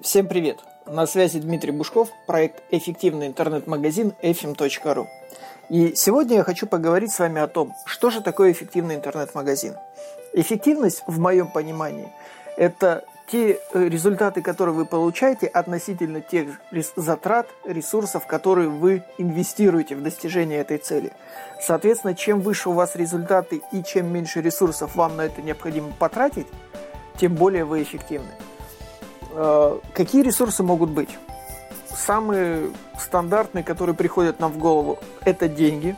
Всем привет! На связи Дмитрий Бушков, проект «Эффективный интернет-магазин efim.ru». И сегодня я хочу поговорить с вами о том, что же такое эффективный интернет-магазин. Эффективность, в моем понимании, это те э, результаты, которые вы получаете относительно тех затрат, ресурсов, которые вы инвестируете в достижение этой цели. Соответственно, чем выше у вас результаты и чем меньше ресурсов вам на это необходимо потратить, тем более вы эффективны. Э, какие ресурсы могут быть? Самые стандартные, которые приходят нам в голову, это деньги,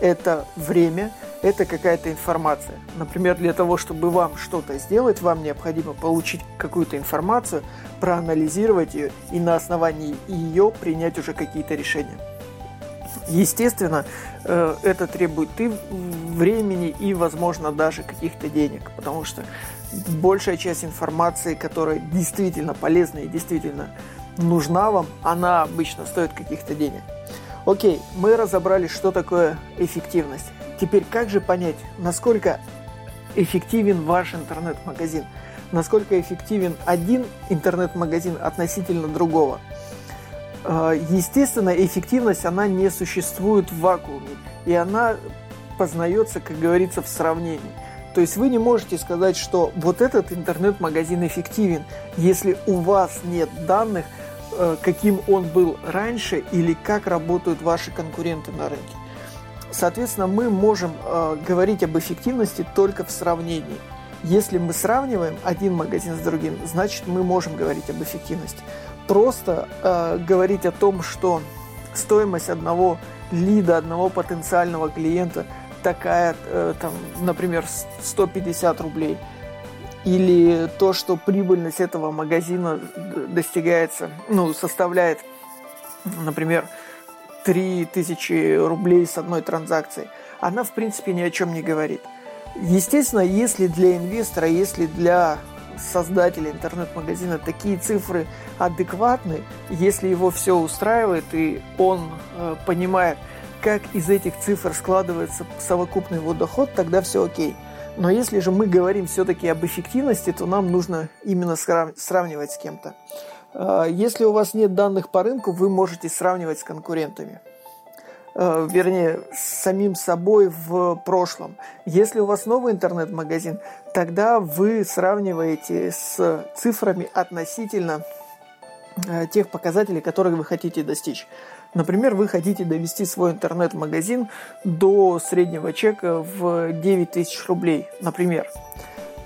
это время, это какая-то информация. Например, для того, чтобы вам что-то сделать, вам необходимо получить какую-то информацию, проанализировать ее и на основании ее принять уже какие-то решения. Естественно, э, это требует и времени, и, возможно, даже каких-то денег, потому что большая часть информации, которая действительно полезна и действительно нужна вам, она обычно стоит каких-то денег. Окей, мы разобрали, что такое эффективность. Теперь как же понять, насколько эффективен ваш интернет-магазин? Насколько эффективен один интернет-магазин относительно другого? А, естественно, эффективность, она не существует в вакууме, и она познается, как говорится, в сравнении. То есть вы не можете сказать, что вот этот интернет-магазин эффективен, если у вас нет данных, э, каким он был раньше или как работают ваши конкуренты на рынке. Соответственно, мы можем э, говорить об эффективности только в сравнении. Если мы сравниваем один магазин с другим, значит мы можем говорить об эффективности просто э, говорить о том, что стоимость одного лида, одного потенциального клиента такая, э, там, например, 150 рублей, или то, что прибыльность этого магазина достигается, ну, составляет, например, 3000 рублей с одной транзакции, она, в принципе, ни о чем не говорит. Естественно, если для инвестора, если для создателя интернет-магазина такие цифры адекватны, если его все устраивает и он э, понимает, как из этих цифр складывается совокупный его доход, тогда все окей. Но если же мы говорим все-таки об эффективности, то нам нужно именно сравнивать с кем-то. Э, если у вас нет данных по рынку, вы можете сравнивать с конкурентами. Э, вернее, с самим собой в прошлом. Если у вас новый интернет-магазин, тогда вы сравниваете с цифрами относительно э, тех показателей, которые вы хотите достичь. Например, вы хотите довести свой интернет-магазин до среднего чека в 9 тысяч рублей, например.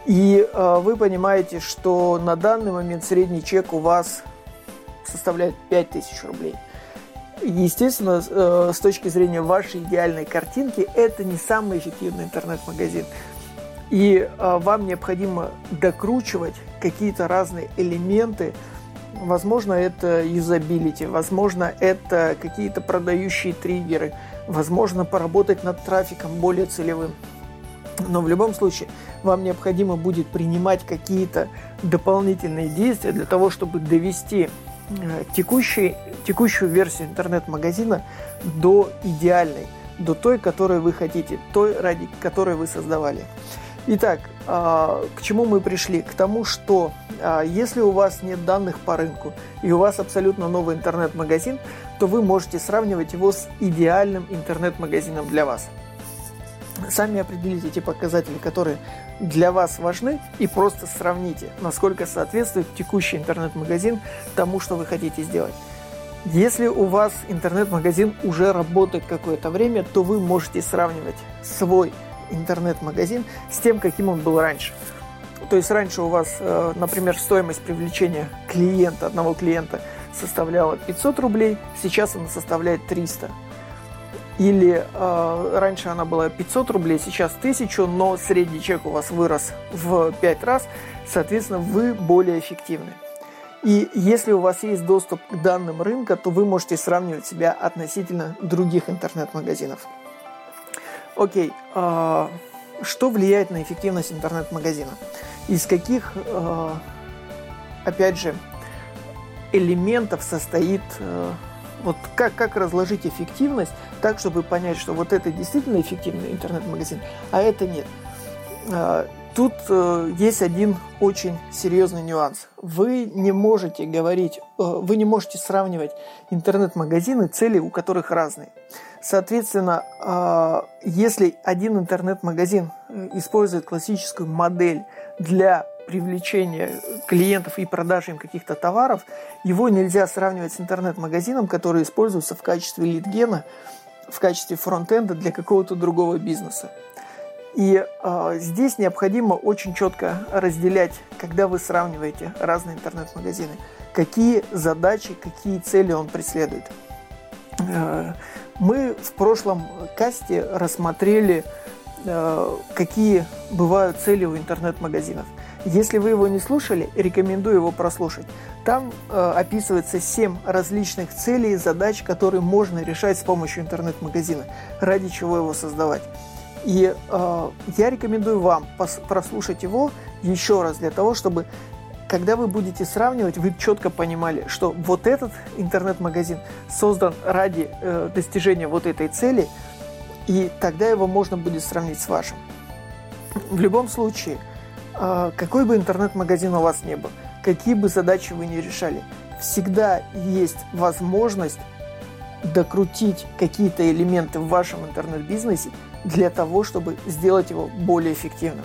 И э, вы понимаете, что на данный момент средний чек у вас составляет 5 тысяч рублей – Естественно, э, с точки зрения вашей идеальной картинки, это не самый эффективный интернет-магазин. И э, вам необходимо докручивать какие-то разные элементы. Возможно, это юзабилити, возможно, это какие-то продающие триггеры, возможно, поработать над трафиком более целевым. Но в любом случае, вам необходимо будет принимать какие-то дополнительные действия для того, чтобы довести Э, текущий, текущую версию интернет-магазина до идеальной, до той, которую вы хотите, той, ради которой вы создавали. Итак, к чему мы пришли? К тому, что а, если у вас нет данных по рынку и у вас абсолютно новый интернет-магазин, то вы можете сравнивать его с идеальным интернет-магазином для вас. Сами определите те показатели, которые для вас важны, и просто сравните, насколько соответствует текущий интернет-магазин тому, что вы хотите сделать. Если у вас интернет-магазин уже работает какое-то время, то вы можете сравнивать свой интернет-магазин с тем, каким он был раньше. То есть раньше у вас, э, например, стоимость привлечения клиента, одного клиента составляла 500 рублей, сейчас она составляет 300. Или э, раньше она была 500 рублей, сейчас 1000, но средний чек у вас вырос в 5 раз, соответственно, вы более эффективны. И если у вас есть доступ к данным рынка, то вы можете сравнивать себя относительно других интернет-магазинов. Окей, э, что влияет на эффективность интернет-магазина? Из каких, э, опять же, элементов состоит э, вот как, как разложить эффективность так, чтобы понять, что вот это действительно эффективный интернет-магазин, а это нет. Тут э, есть один очень серьезный нюанс. Вы не можете говорить, э, вы не можете сравнивать интернет-магазины, цели у которых разные. Соответственно, э, если один интернет-магазин э, использует классическую модель для привлечения клиентов и продажи им каких-то товаров, его нельзя сравнивать с интернет-магазином, который используется в качестве лидгена, в качестве фронтенда для какого-то другого бизнеса. И э, здесь необходимо очень четко разделять, когда вы сравниваете разные интернет-магазины, какие задачи, какие цели он преследует. Э, мы в прошлом касте рассмотрели, э, какие бывают цели у интернет-магазинов. Если вы его не слушали, рекомендую его прослушать. Там э, описывается 7 различных целей и задач, которые можно решать с помощью интернет-магазина, ради чего его создавать. И э, я рекомендую вам прослушать его еще раз для того, чтобы когда вы будете сравнивать, вы четко понимали, что вот этот интернет-магазин создан ради э, достижения вот этой цели, и тогда его можно будет сравнить с вашим. В любом случае, э, какой бы интернет-магазин у вас не был, какие бы задачи вы не решали, всегда есть возможность докрутить какие-то элементы в вашем интернет-бизнесе для того, чтобы сделать его более эффективным.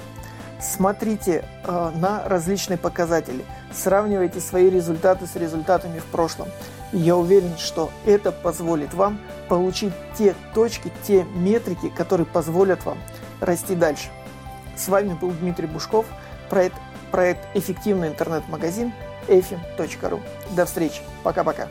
Смотрите э, на различные показатели, сравнивайте свои результаты с результатами в прошлом. я уверен, что это позволит вам получить те точки, те метрики, которые позволят вам расти дальше. С вами был Дмитрий Бушков, проект, проект «Эффективный интернет-магазин» efim.ru. До встречи. Пока-пока.